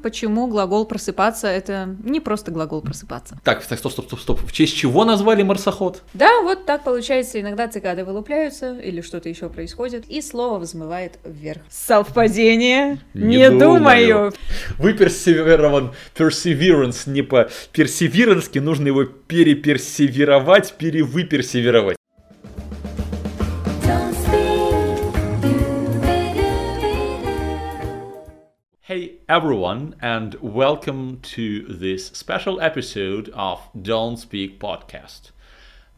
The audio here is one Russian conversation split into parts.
Почему глагол просыпаться это не просто глагол просыпаться? Так, так, стоп, стоп, стоп, стоп. В честь чего назвали марсоход? Да, вот так получается. Иногда цикады вылупляются или что-то еще происходит, и слово взмывает вверх. Совпадение? Не, не думаю. думаю. Вы персеверован, perseverance не по персеверански, нужно его переперсеверовать, перевыперсеверовать. Hey everyone, and welcome to this special episode of Don't Speak Podcast.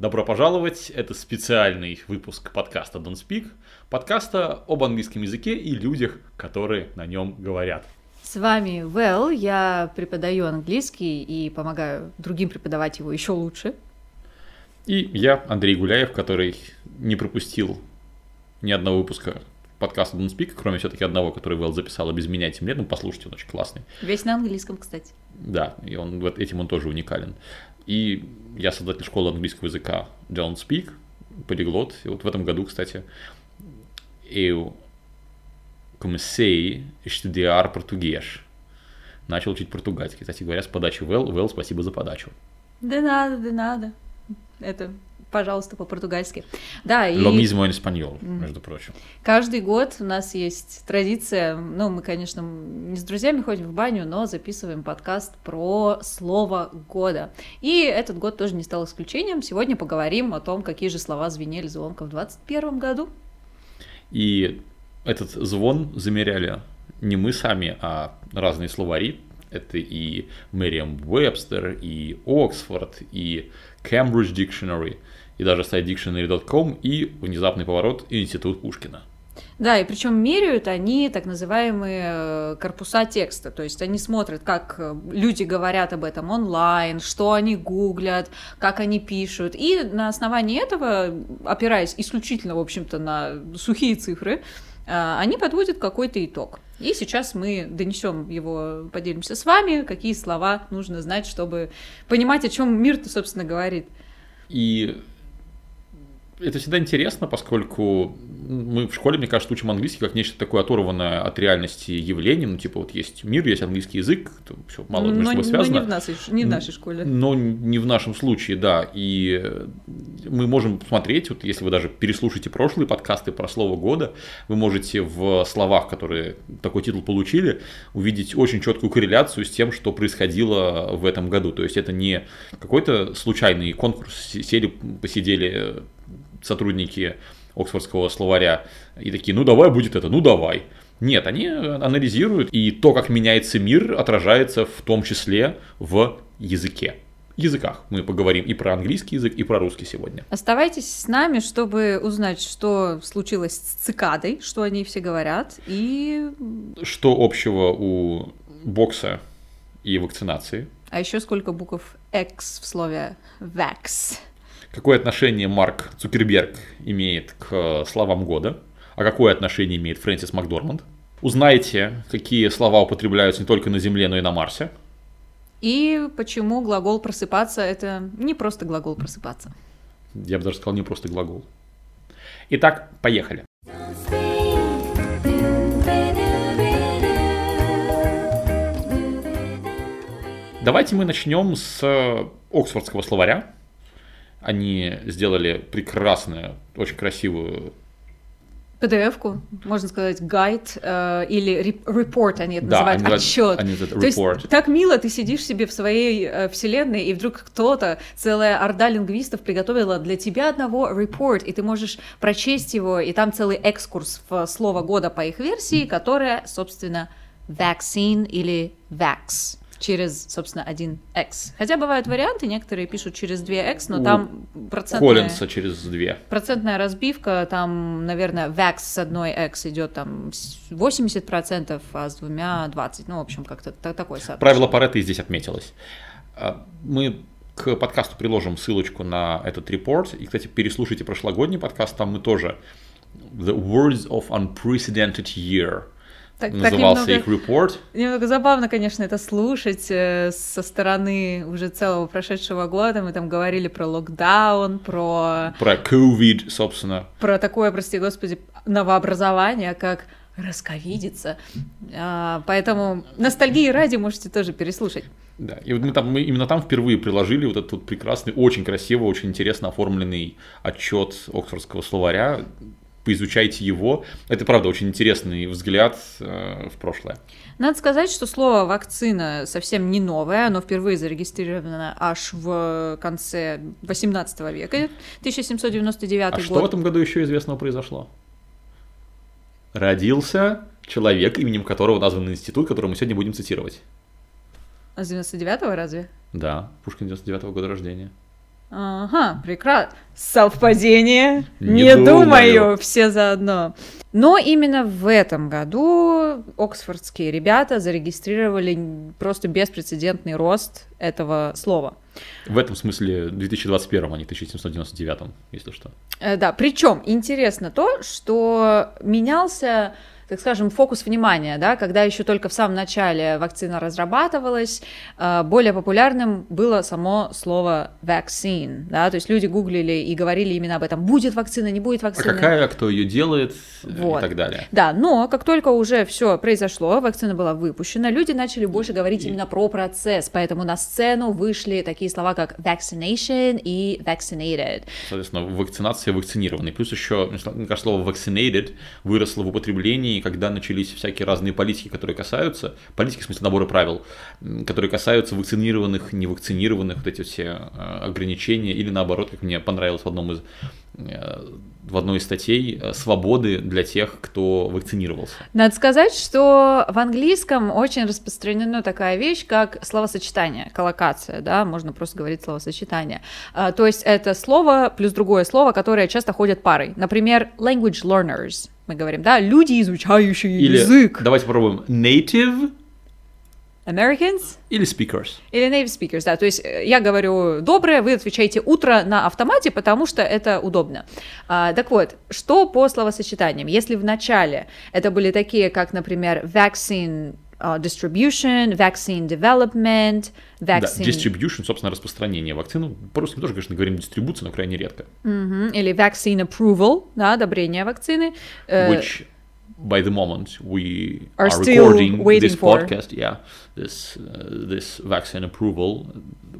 Добро пожаловать, это специальный выпуск подкаста Don't Speak, подкаста об английском языке и людях, которые на нем говорят. С вами Вэл, я преподаю английский и помогаю другим преподавать его еще лучше. И я, Андрей Гуляев, который не пропустил ни одного выпуска подкаста Don't Speak, кроме все-таки одного, который Вэл записала без меня этим летом. Послушайте, он очень классный. Весь на английском, кстати. Да, и он, вот этим он тоже уникален. И я создатель школы английского языка Don't Speak, полиглот. И вот в этом году, кстати, eu comecei a estudar português. Начал учить португальский. Кстати говоря, с подачи Вэл. Вэл, спасибо за подачу. Да надо, да надо. Это пожалуйста, по-португальски. Да, и... Lo mismo en español, между прочим. Каждый год у нас есть традиция, ну, мы, конечно, не с друзьями ходим в баню, но записываем подкаст про слово года. И этот год тоже не стал исключением. Сегодня поговорим о том, какие же слова звенели звонко в 2021 году. И этот звон замеряли не мы сами, а разные словари. Это и Мэриам Вебстер, и Оксфорд, и Cambridge Dictionary – и даже сайт dictionary.com и внезапный поворот Институт Пушкина. Да, и причем меряют они так называемые э, корпуса текста, то есть они смотрят, как э, люди говорят об этом онлайн, что они гуглят, как они пишут, и на основании этого, опираясь исключительно, в общем-то, на сухие цифры, они подводят какой-то итог. И сейчас мы донесем его, поделимся с вами, какие слова нужно знать, чтобы понимать, о чем мир-то, собственно, говорит. И это всегда интересно, поскольку мы в школе, мне кажется, учим английский как нечто такое оторванное от реальности явление. Ну, типа, вот есть мир, есть английский язык, все мало между собой связано. Но не в, нашей, не в нашей школе. Но не в нашем случае, да. И мы можем посмотреть, вот если вы даже переслушаете прошлые подкасты про слово года, вы можете в словах, которые такой титул получили, увидеть очень четкую корреляцию с тем, что происходило в этом году. То есть это не какой-то случайный конкурс, сели, посидели сотрудники Оксфордского словаря и такие, ну давай будет это, ну давай. Нет, они анализируют, и то, как меняется мир, отражается в том числе в языке языках. Мы поговорим и про английский язык, и про русский сегодня. Оставайтесь с нами, чтобы узнать, что случилось с цикадой, что они все говорят, и... Что общего у бокса и вакцинации. А еще сколько букв X в слове vax какое отношение Марк Цукерберг имеет к словам года, а какое отношение имеет Фрэнсис Макдорманд. Узнаете, какие слова употребляются не только на Земле, но и на Марсе. И почему глагол просыпаться это не просто глагол просыпаться. Я бы даже сказал, не просто глагол. Итак, поехали. Давайте мы начнем с Оксфордского словаря, они сделали прекрасную, очень красивую PDF-ку, можно сказать, гайд э, или репорт, они это да, называют, они отчет. Они это То есть так мило, ты сидишь себе в своей э, вселенной, и вдруг кто-то, целая орда лингвистов приготовила для тебя одного репорт, и ты можешь прочесть его, и там целый экскурс в слово года по их версии, которое, собственно, vaccine или vax через, собственно, 1x. Хотя бывают варианты, некоторые пишут через 2x, но У там процентная... Коллинса через 2. Процентная разбивка, там, наверное, VAX с одной x идет там 80%, а с двумя 20%. Ну, в общем, как-то такой соотношение. Правило Паретта здесь отметилось. А, мы к подкасту приложим ссылочку на этот репорт. И, кстати, переслушайте прошлогодний подкаст, там мы тоже The Words of Unprecedented Year – так, назывался так немного, их report. Немного забавно, конечно, это слушать э, со стороны уже целого прошедшего года. Мы там говорили про локдаун, про... Про COVID, собственно. Про такое, прости господи, новообразование, как расковидиться. А, поэтому ностальгии ради можете тоже переслушать. Да, и вот мы там мы именно там впервые приложили вот этот вот прекрасный, очень красивый, очень интересно оформленный отчет Оксфордского словаря. Поизучайте его. Это, правда, очень интересный взгляд э, в прошлое. Надо сказать, что слово «вакцина» совсем не новое, оно впервые зарегистрировано аж в конце 18 века, 1799 а год. А что в этом году еще известного произошло? Родился человек, именем которого назван институт, который мы сегодня будем цитировать. А с 99-го разве? Да, Пушкин 99-го года рождения. Ага, прекрасно. Совпадение? Не, Не думаю. думаю, все заодно. Но именно в этом году оксфордские ребята зарегистрировали просто беспрецедентный рост этого слова. В этом смысле 2021, а не 1799, если что. Э, да, причем интересно то, что менялся так скажем, фокус внимания, да, когда еще только в самом начале вакцина разрабатывалась, э, более популярным было само слово vaccine, да, то есть люди гуглили и говорили именно об этом, будет вакцина, не будет вакцины. А какая, кто ее делает вот. и так далее. Да, но как только уже все произошло, вакцина была выпущена, люди начали больше говорить и... именно про процесс, поэтому на сцену вышли такие слова, как vaccination и vaccinated. Соответственно, вакцинация, вакцинированный. Плюс еще, мне кажется, слово vaccinated выросло в употреблении когда начались всякие разные политики, которые касаются, политики, в смысле набора правил, которые касаются вакцинированных, невакцинированных, вот эти все э, ограничения, или наоборот, как мне понравилось в одном из в одной из статей э, свободы для тех, кто вакцинировался. Надо сказать, что в английском очень распространена такая вещь, как словосочетание, коллокация, да, можно просто говорить словосочетание. То есть это слово плюс другое слово, которое часто ходят парой. Например, language learners мы говорим, да, люди, изучающие Или, язык. Давайте попробуем. Native Americans? Или speakers. Или native speakers, да. То есть э, я говорю доброе, вы отвечаете утро на автомате, потому что это удобно. А, так вот, что по словосочетаниям? Если в начале это были такие, как, например, vaccine uh, distribution, vaccine development, vaccine... Да, distribution, собственно, распространение вакцин. По-русски мы тоже, конечно, говорим дистрибуция, но крайне редко. Mm-hmm. Или vaccine approval, да, одобрение вакцины. Uh, Which, by the moment we are, are recording this podcast, yeah, this uh, this vaccine approval,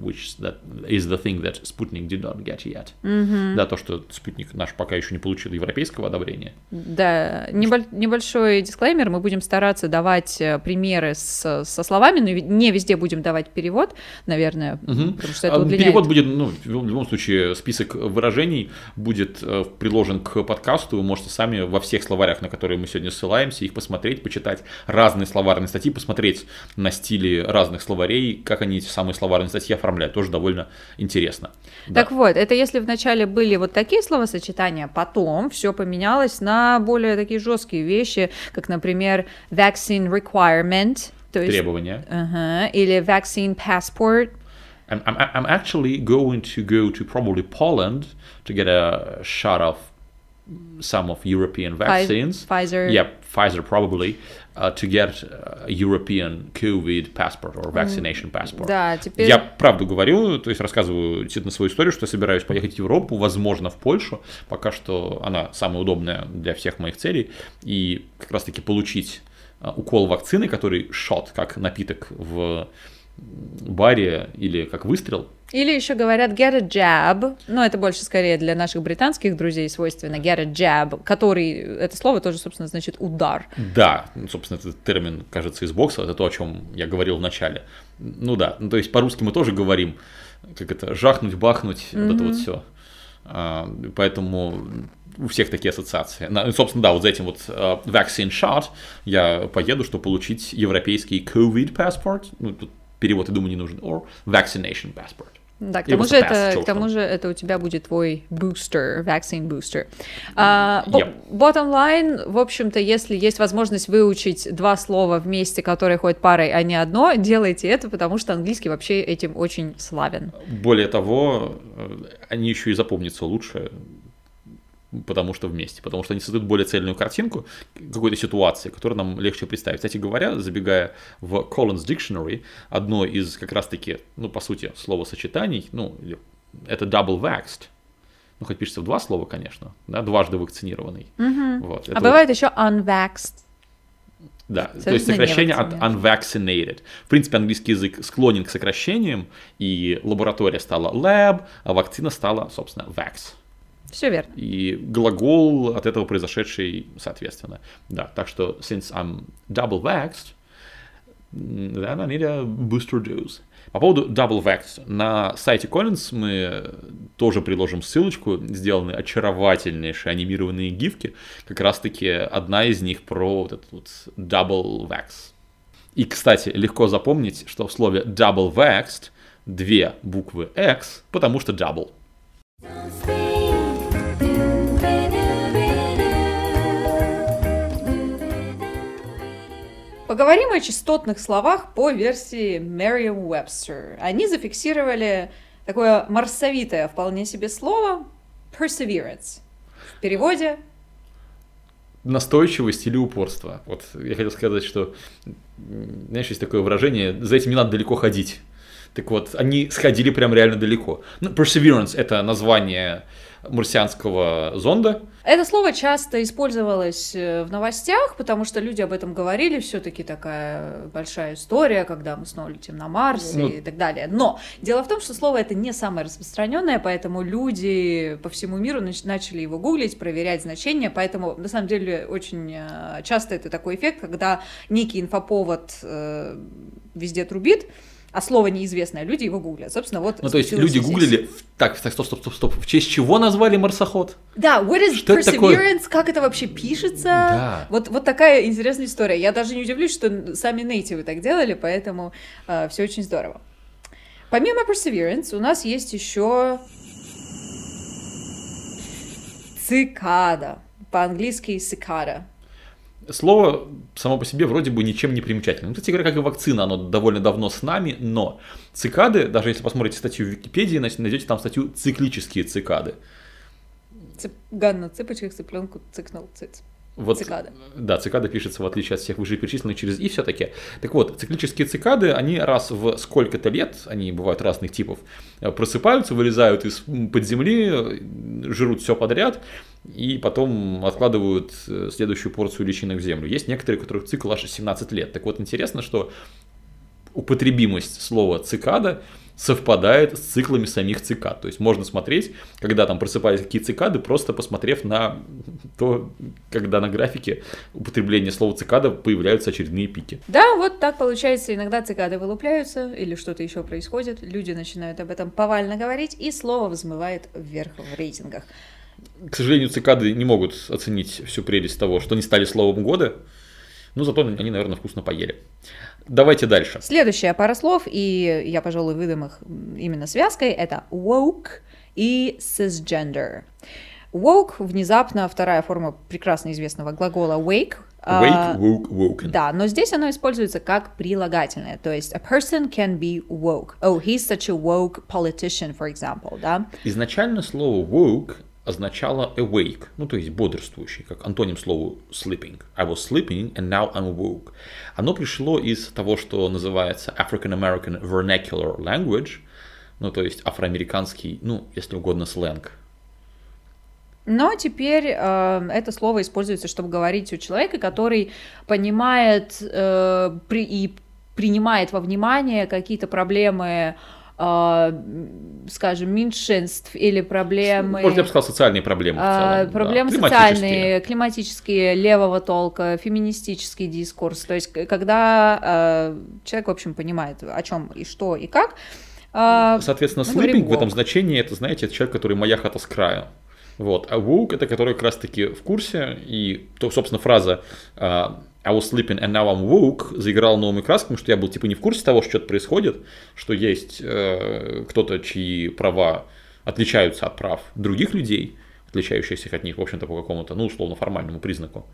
which that is the thing that Sputnik did not get yet. Mm-hmm. Да, то, что Спутник наш пока еще не получил европейского одобрения. Да, небольшой дисклеймер, мы будем стараться давать э, примеры с, со словами, но не везде будем давать перевод, наверное, угу. потому что это а, удлиняет. Перевод будет, ну, в любом случае, список выражений будет э, приложен к подкасту, вы можете сами во всех словарях, на которые мы сегодня ссылаемся, их посмотреть, почитать разные словарные статьи, посмотреть на стили разных словарей, как они эти самые словарные статьи оформляют оформляют, тоже довольно интересно. Так да. вот, это если вначале были вот такие словосочетания, потом все поменялось на более такие жесткие вещи, как, например, vaccine requirement, то есть, Требования. Uh-huh, или vaccine passport. I'm, I'm, I'm actually going to go to probably Poland to get a shot of some of European vaccines. Pfizer. Yeah, Pfizer probably. Uh, to get a European COVID passport or vaccination passport. Да, теперь... Я правду говорю, то есть рассказываю действительно свою историю, что я собираюсь поехать в Европу, возможно, в Польшу. Пока что она самая удобная для всех моих целей. И как раз-таки получить uh, укол вакцины, который шот, как напиток в баре или как выстрел, или еще говорят get a jab, но это больше скорее для наших британских друзей свойственно get a jab, который, это слово тоже, собственно, значит удар. Да, ну, собственно, этот термин, кажется, из бокса, это то, о чем я говорил в начале. Ну да, ну, то есть по-русски мы тоже говорим, как это, жахнуть, бахнуть, mm-hmm. вот это вот все. А, поэтому у всех такие ассоциации. На, собственно, да, вот за этим вот uh, vaccine shot я поеду, чтобы получить европейский COVID passport. Ну, тут перевод, я думаю, не нужен. Or vaccination passport. Да, к тому, же это, к тому же это у тебя будет твой бустер, vaccine booster. Uh, yep. Bottom line, в общем-то, если есть возможность выучить два слова вместе, которые ходят парой, а не одно, делайте это, потому что английский вообще этим очень славен. Более того, э, они еще и запомнятся лучше потому что вместе, потому что они создают более цельную картинку какой-то ситуации, которую нам легче представить. Кстати говоря, забегая в Collins Dictionary, одно из как раз-таки, ну, по сути, словосочетаний, ну, это double vaxxed, ну, хоть пишется в два слова, конечно, да, дважды вакцинированный. Угу. Вот, а бывает вот... еще unvaxxed. Да, Абсолютно то есть сокращение от unvaccinated. В принципе, английский язык склонен к сокращениям, и лаборатория стала lab, а вакцина стала, собственно, vax. Все верно. И глагол от этого произошедший, соответственно. Да, так что since I'm double vaxxed, then I need a booster dose. По поводу Double Vax. На сайте Collins мы тоже приложим ссылочку. Сделаны очаровательнейшие анимированные гифки. Как раз-таки одна из них про вот этот вот Double Vax. И, кстати, легко запомнить, что в слове Double Vaxed две буквы X, потому что double. Поговорим о частотных словах по версии Merriam-Webster. Они зафиксировали такое марсовитое вполне себе слово perseverance. В переводе настойчивость или упорство. Вот я хотел сказать, что, знаешь, есть такое выражение, за этим не надо далеко ходить. Так вот, они сходили прям реально далеко. Ну, Perseverance — это название марсианского зонда. Это слово часто использовалось э, в новостях, потому что люди об этом говорили, все-таки такая большая история, когда мы снова летим на Марс ну, и так далее. Но дело в том, что слово это не самое распространенное, поэтому люди по всему миру начали его гуглить, проверять значения, поэтому на самом деле очень э, часто это такой эффект, когда некий инфоповод э, везде трубит, а слово неизвестное, люди его гуглят. Собственно, вот. Ну, то есть люди гуглили. Так, так, стоп, стоп, стоп, стоп. В честь чего назвали марсоход? Да, what is что perseverance, как это вообще пишется? Да. Вот, вот такая интересная история. Я даже не удивлюсь, что сами нейтивы так делали, поэтому э, все очень здорово. Помимо perseverance, у нас есть еще цикада. По-английски цикада слово само по себе вроде бы ничем не примечательное. Ну, кстати говоря, как и вакцина, оно довольно давно с нами, но цикады, даже если посмотрите статью в Википедии, найдете там статью «Циклические цикады». Цыган на цыпочках цыпленку цикнул циц. Вот, цикады. Да, цикада пишется, в отличие от всех вышеперечисленных, через «и» все-таки. Так вот, циклические цикады, они раз в сколько-то лет, они бывают разных типов, просыпаются, вылезают из-под земли, жрут все подряд, и потом откладывают э, следующую порцию личинок в землю. Есть некоторые, у которых цикл аж 17 лет. Так вот, интересно, что употребимость слова цикада совпадает с циклами самих цикад. То есть можно смотреть, когда там просыпались какие цикады, просто посмотрев на то, когда на графике употребления слова цикада появляются очередные пики. Да, вот так получается. Иногда цикады вылупляются или что-то еще происходит. Люди начинают об этом повально говорить, и слово взмывает вверх в рейтингах. К сожалению, цикады не могут оценить всю прелесть того, что они стали словом года, но зато они, наверное, вкусно поели. Давайте дальше. Следующая пара слов, и я, пожалуй, выдам их именно связкой, это woke и cisgender. Woke внезапно вторая форма прекрасно известного глагола wake. Wake, woke, woken. Да, но здесь оно используется как прилагательное, то есть a person can be woke. Oh, he's such a woke politician, for example, да? Изначально слово woke означало awake, ну то есть бодрствующий, как антоним слову sleeping. I was sleeping and now I'm woke. Оно пришло из того, что называется African American Vernacular Language, ну то есть афроамериканский, ну если угодно, сленг. Но теперь э, это слово используется, чтобы говорить у человека, который понимает э, при, и принимает во внимание какие-то проблемы скажем, меньшинств или проблемы... Может, я бы сказал, социальные проблемы в а, целом. Проблемы да. социальные, климатические, левого толка, феминистический дискурс. То есть, когда э, человек, в общем, понимает, о чем и что и как. Соответственно, sleeping в этом значении, это, знаете, это человек, который моя хата с краю. Вот. А woke это который как раз-таки в курсе, и, то, собственно, фраза I was sleeping and now I'm woke заиграл новыми красками, что я был типа не в курсе того, что что-то происходит, что есть э, кто-то, чьи права отличаются от прав других людей, отличающихся от них, в общем-то, по какому-то, ну, условно, формальному признаку.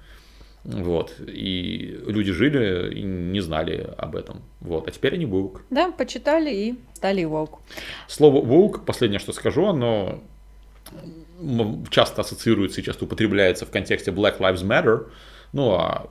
Вот. И люди жили и не знали об этом. Вот. А теперь они woke. Да, почитали и стали woke. Слово woke, последнее, что скажу, оно часто ассоциируется и часто употребляется в контексте Black Lives Matter. Ну, а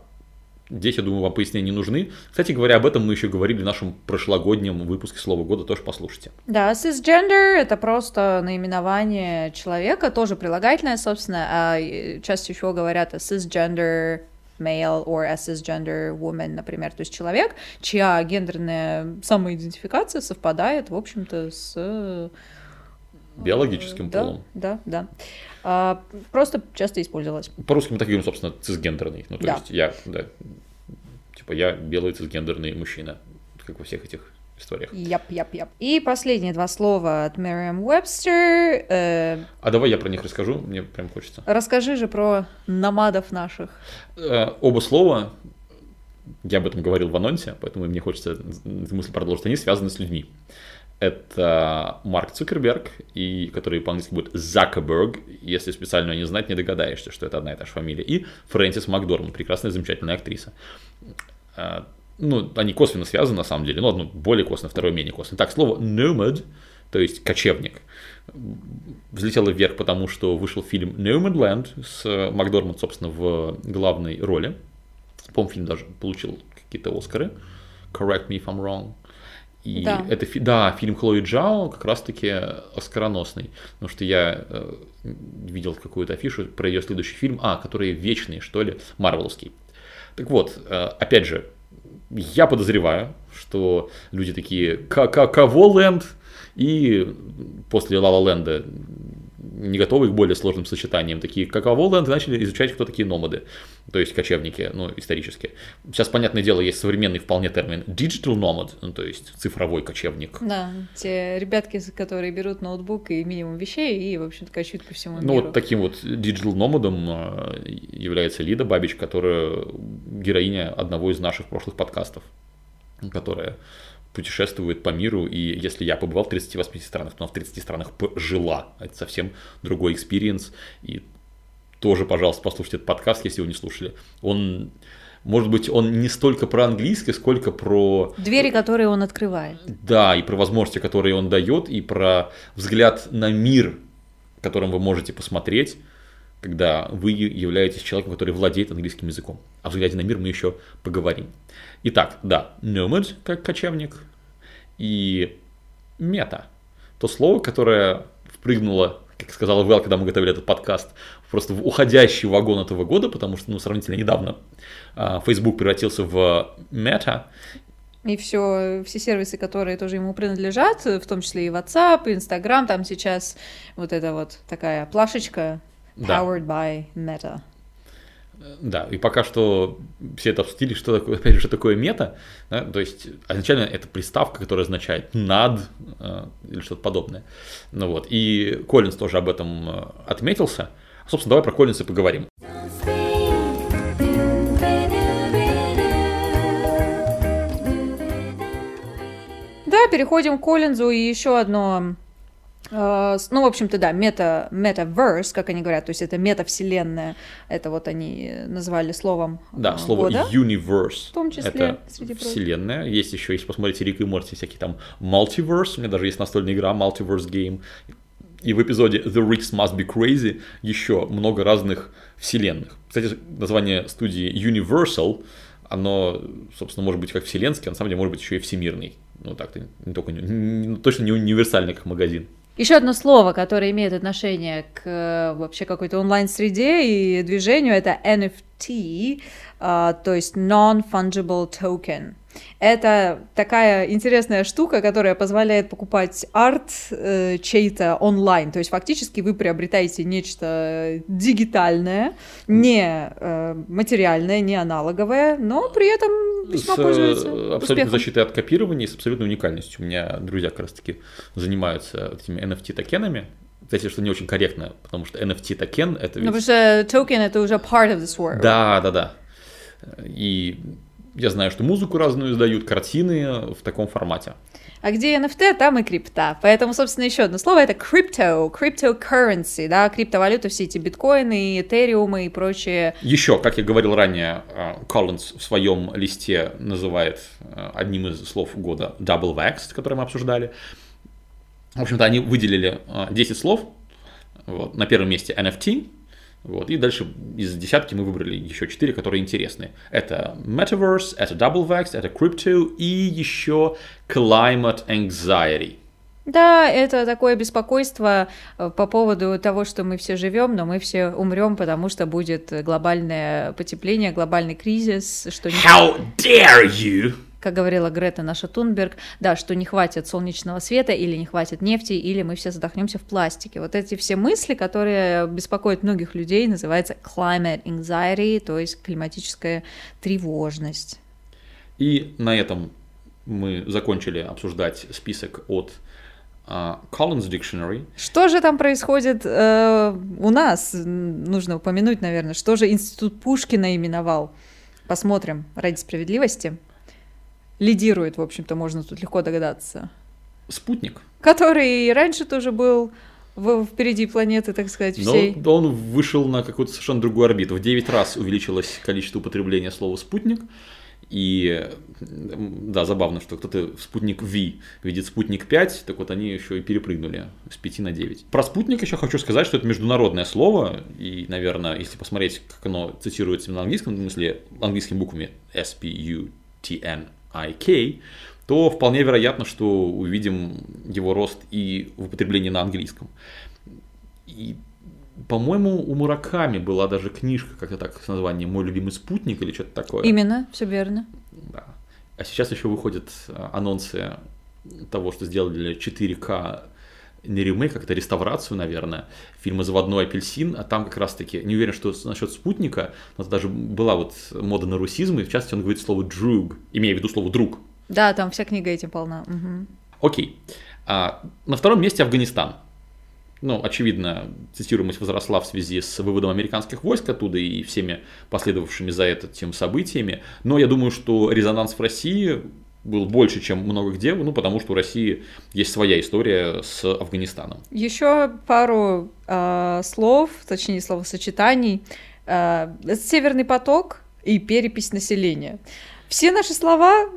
Здесь, я думаю, вам пояснения не нужны. Кстати говоря, об этом мы еще говорили в нашем прошлогоднем выпуске Слова года, тоже послушайте. Да, cisgender — это просто наименование человека, тоже прилагательное, собственно, а чаще всего говорят о cisgender male or a cisgender woman, например, то есть человек, чья гендерная самоидентификация совпадает, в общем-то, с э, биологическим да, полом. Да, да. А, просто часто использовалось. По-русски мы так говорим, собственно, цисгендерный. Ну, то да. есть я, да, типа я белый цисгендерный мужчина, как во всех этих историях. Яп, яп, яп. И последние два слова от Merriam Webster. Э... А давай я про них расскажу, мне прям хочется. Расскажи же про намадов наших. Э, оба слова, я об этом говорил в анонсе, поэтому мне хочется мысль продолжить, они связаны с людьми. Это Марк Цукерберг, и, который по-английски будет Закерберг, если специально не знать, не догадаешься, что это одна и та же фамилия, и Фрэнсис Макдорман, прекрасная, замечательная актриса э, ну, они косвенно связаны на самом деле, но одно более косвенно, второе менее косвенно. Так, слово nomad, то есть кочевник, взлетело вверх, потому что вышел фильм Nomadland с Макдорманд, собственно, в главной роли. По-моему, фильм даже получил какие-то Оскары. Correct me if I'm wrong. И да. это да, фильм Хлои Джао как раз-таки оскароносный, потому что я э, видел какую-то афишу про ее следующий фильм, а, который вечный, что ли, Марвеловский. Так вот, э, опять же, я подозреваю, что люди такие, кого Ленд? И после Лава Ленда не готовы к более сложным сочетаниям, такие как Аволанд, начали изучать, кто такие номады, то есть кочевники, ну, исторические. Сейчас, понятное дело, есть современный вполне термин digital nomad, ну, то есть цифровой кочевник. Да, те ребятки, которые берут ноутбук и минимум вещей и, в общем-то, кочуют по всему миру. Ну, вот таким вот digital номадом а, является Лида Бабич, которая героиня одного из наших прошлых подкастов, которая путешествует по миру, и если я побывал в 38 странах, то она в 30 странах жила. Это совсем другой experience, и тоже, пожалуйста, послушайте этот подкаст, если вы не слушали. Он, может быть, он не столько про английский, сколько про... Двери, которые он открывает. Да, и про возможности, которые он дает, и про взгляд на мир, которым вы можете посмотреть, когда вы являетесь человеком, который владеет английским языком. О взгляде на мир мы еще поговорим. Итак, да, nomad, как кочевник, и мета. То слово, которое впрыгнуло, как сказала Вэл, когда мы готовили этот подкаст, просто в уходящий вагон этого года, потому что, ну, сравнительно недавно а, Facebook превратился в мета, и все, все сервисы, которые тоже ему принадлежат, в том числе и WhatsApp, и Instagram, там сейчас вот эта вот такая плашечка powered да. by Meta. Да, и пока что все это обсудили, что такое, опять же, что такое мета. Да? То есть, изначально это приставка, которая означает над э, или что-то подобное. Ну вот, и Коллинз тоже об этом э, отметился. Собственно, давай про Коллинза поговорим. Да, переходим к Коллинзу и еще одно ну, в общем-то, да, мета, metaverse, как они говорят, то есть это метавселенная, это вот они назвали словом Да, uh, слово года, universe, в том числе, это среди вселенная. Прочих. Есть еще, если посмотрите Рик и Морти, всякие там multiverse, у меня даже есть настольная игра multiverse game, и в эпизоде The Ricks Must Be Crazy еще много разных вселенных. Кстати, название студии Universal, оно, собственно, может быть как вселенский, а на самом деле может быть еще и всемирный. Ну так-то не только, не, точно не универсальный как магазин. Еще одно слово, которое имеет отношение к э, вообще какой-то онлайн-среде и движению, это NFT, а, то есть Non-Fungible Token. Это такая интересная штука, которая позволяет покупать арт э, чей-то онлайн. То есть фактически вы приобретаете нечто дигитальное, не э, материальное, не аналоговое, но при этом весьма с, пользуется абсолютно успехом. защитой от копирования и с абсолютной уникальностью. У меня друзья как раз таки занимаются этими NFT-токенами, кстати, что не очень корректно, потому что NFT токен это ведь... Ну, потому что токен это уже part of this world. Да, да, да. И я знаю, что музыку разную издают, картины в таком формате. А где NFT, там и крипта. Поэтому, собственно, еще одно слово это crypto, cryptocurrency, да, криптовалюта, все эти биткоины, этериумы и прочее. Еще, как я говорил ранее, Коллинз в своем листе называет э, одним из слов года double vaxxed, который мы обсуждали. В общем-то, они выделили 10 э, слов. Вот. На первом месте NFT, вот. И дальше из десятки мы выбрали еще четыре, которые интересны. Это Metaverse, это Double Vax, это Crypto и еще Climate Anxiety. Да, это такое беспокойство э, по поводу того, что мы все живем, но мы все умрем, потому что будет глобальное потепление, глобальный кризис, что How dare you! Как говорила Грета наша Тунберг, да, что не хватит солнечного света или не хватит нефти, или мы все задохнемся в пластике. Вот эти все мысли, которые беспокоят многих людей, называется climate anxiety, то есть климатическая тревожность. И на этом мы закончили обсуждать список от uh, Collins Dictionary. Что же там происходит э, у нас? Нужно упомянуть, наверное, что же Институт Пушкина именовал. Посмотрим ради справедливости лидирует, в общем-то, можно тут легко догадаться. Спутник. Который и раньше тоже был в, впереди планеты, так сказать, всей. Но он вышел на какую-то совершенно другую орбиту. В 9 раз увеличилось количество употребления слова «спутник». И да, забавно, что кто-то спутник V видит спутник 5, так вот они еще и перепрыгнули с 5 на 9. Про спутник еще хочу сказать, что это международное слово, и, наверное, если посмотреть, как оно цитируется на английском, в смысле, английскими буквами S-P-U-T-N IK, то вполне вероятно, что увидим его рост и в употреблении на английском. И, по-моему, у Мураками была даже книжка, как-то так, с названием «Мой любимый спутник» или что-то такое. Именно, все верно. Да. А сейчас еще выходят а, анонсы того, что сделали 4К не ремейк, как-то реставрацию, наверное, фильма «Заводной апельсин», а там как раз-таки, не уверен, что насчет спутника, но даже была вот мода на русизм, и в частности он говорит слово «друг», имея в виду слово «друг». Да, там вся книга этим полна. Угу. Окей. А, на втором месте Афганистан. Ну, очевидно, цитируемость возросла в связи с выводом американских войск оттуда и всеми последовавшими за этим событиями. Но я думаю, что резонанс в России был больше, чем много где, ну, потому что у России есть своя история с Афганистаном. Еще пару э, слов, точнее словосочетаний. Э, Северный поток и перепись населения. Все наши слова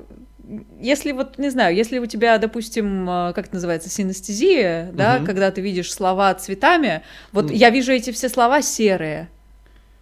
если вот, не знаю, если у тебя, допустим, а, как это называется, синестезия, да, угу. когда ты видишь слова цветами, вот ну. я вижу эти все слова серые,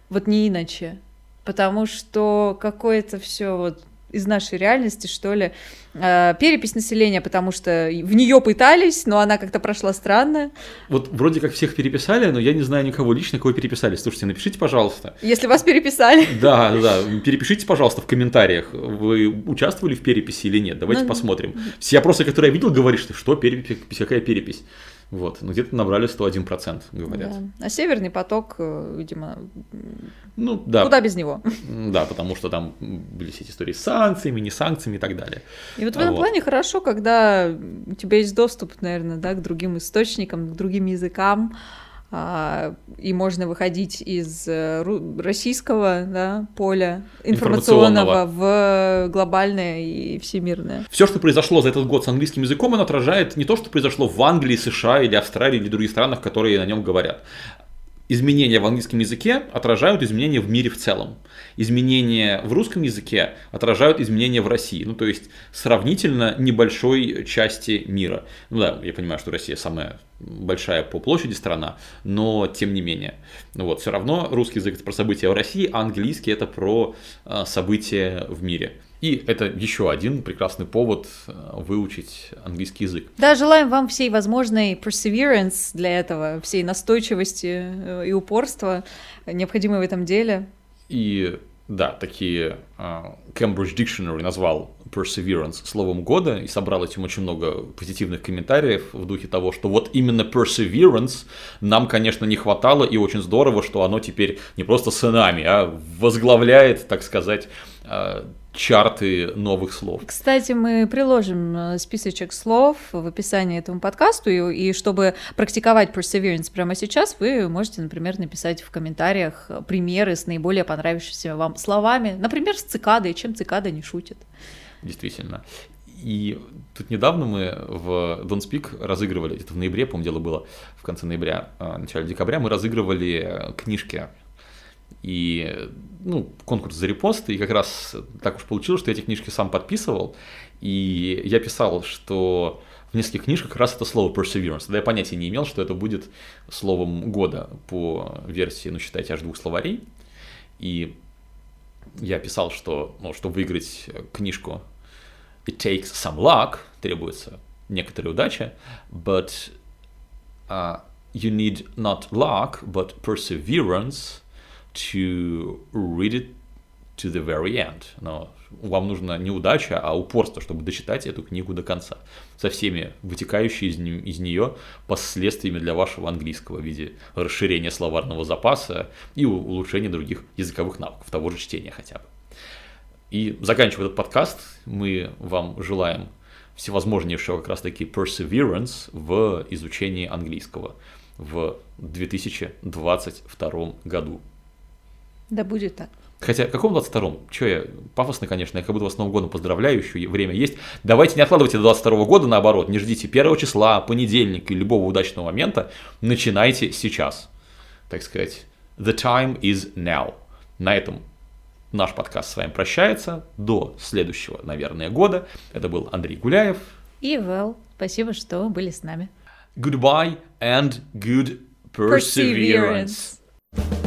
вот не иначе, потому что какое-то все вот из нашей реальности, что ли, э, перепись населения, потому что в нее пытались, но она как-то прошла странно. Вот вроде как всех переписали, но я не знаю никого лично, кого переписали. Слушайте, напишите, пожалуйста. Если вас переписали. Да, да, перепишите, пожалуйста, в комментариях, вы участвовали в переписи или нет. Давайте ну, посмотрим. Все опросы, которые я видел, говорят, что что перепись, какая перепись. Вот, ну где-то набрали 101%, говорят. Да. А Северный поток, э, видимо, ну, да. куда без него? Да, потому что там были все эти истории с санкциями, не санкциями и так далее. И вот в этом вот. плане хорошо, когда у тебя есть доступ, наверное, да, к другим источникам, к другим языкам, и можно выходить из э, российского да, поля информационного, информационного в глобальное и всемирное. Все, что произошло за этот год с английским языком, оно отражает не то, что произошло в Англии, США или Австралии или других странах, которые на нем говорят. Изменения в английском языке отражают изменения в мире в целом. Изменения в русском языке отражают изменения в России. Ну, то есть сравнительно небольшой части мира. Ну да, я понимаю, что Россия самая большая по площади страна, но тем не менее. Ну вот, все равно русский язык это про события в России, а английский это про э, события в мире. И это еще один прекрасный повод э, выучить английский язык. Да, желаем вам всей возможной perseverance для этого, всей настойчивости э, и упорства, необходимой в этом деле. И да, такие uh, Cambridge Dictionary назвал perseverance словом года и собрал этим очень много позитивных комментариев в духе того, что вот именно perseverance нам, конечно, не хватало, и очень здорово, что оно теперь не просто с нами, а возглавляет, так сказать, uh, чарты новых слов. Кстати, мы приложим э, списочек слов в описании этому подкасту, и, и чтобы практиковать perseverance прямо сейчас, вы можете, например, написать в комментариях примеры с наиболее понравившимися вам словами, например, с цикадой, чем цикада не шутит. Действительно. И тут недавно мы в Don't Speak разыгрывали, это в ноябре, по-моему, дело было, в конце ноября, э, начале декабря, мы разыгрывали книжки и ну, конкурс за репосты, и как раз так уж получилось, что я эти книжки сам подписывал, и я писал, что в нескольких книжках как раз это слово perseverance. Тогда я понятия не имел, что это будет словом года по версии, ну, считайте, аж двух словарей. И я писал, что, ну, чтобы выиграть книжку It Takes Some Luck, требуется некоторая удача, but uh, you need not luck, but perseverance to read it to the very end. Но вам нужна не удача, а упорство, чтобы дочитать эту книгу до конца. Со всеми вытекающими из, не, из нее последствиями для вашего английского в виде расширения словарного запаса и улучшения других языковых навыков, того же чтения хотя бы. И заканчивая этот подкаст, мы вам желаем всевозможнейшего как раз таки perseverance в изучении английского в 2022 году. Да будет так. Хотя, каком 22-м? Че я, пафосно, конечно, я как будто вас с Новым годом поздравляю, еще время есть. Давайте не откладывайте до 22 года, наоборот, не ждите первого числа, понедельника и любого удачного момента, начинайте сейчас. Так сказать, the time is now. На этом наш подкаст с вами прощается. До следующего, наверное, года. Это был Андрей Гуляев. И Вэл. Спасибо, что были с нами. Goodbye and good perseverance. perseverance.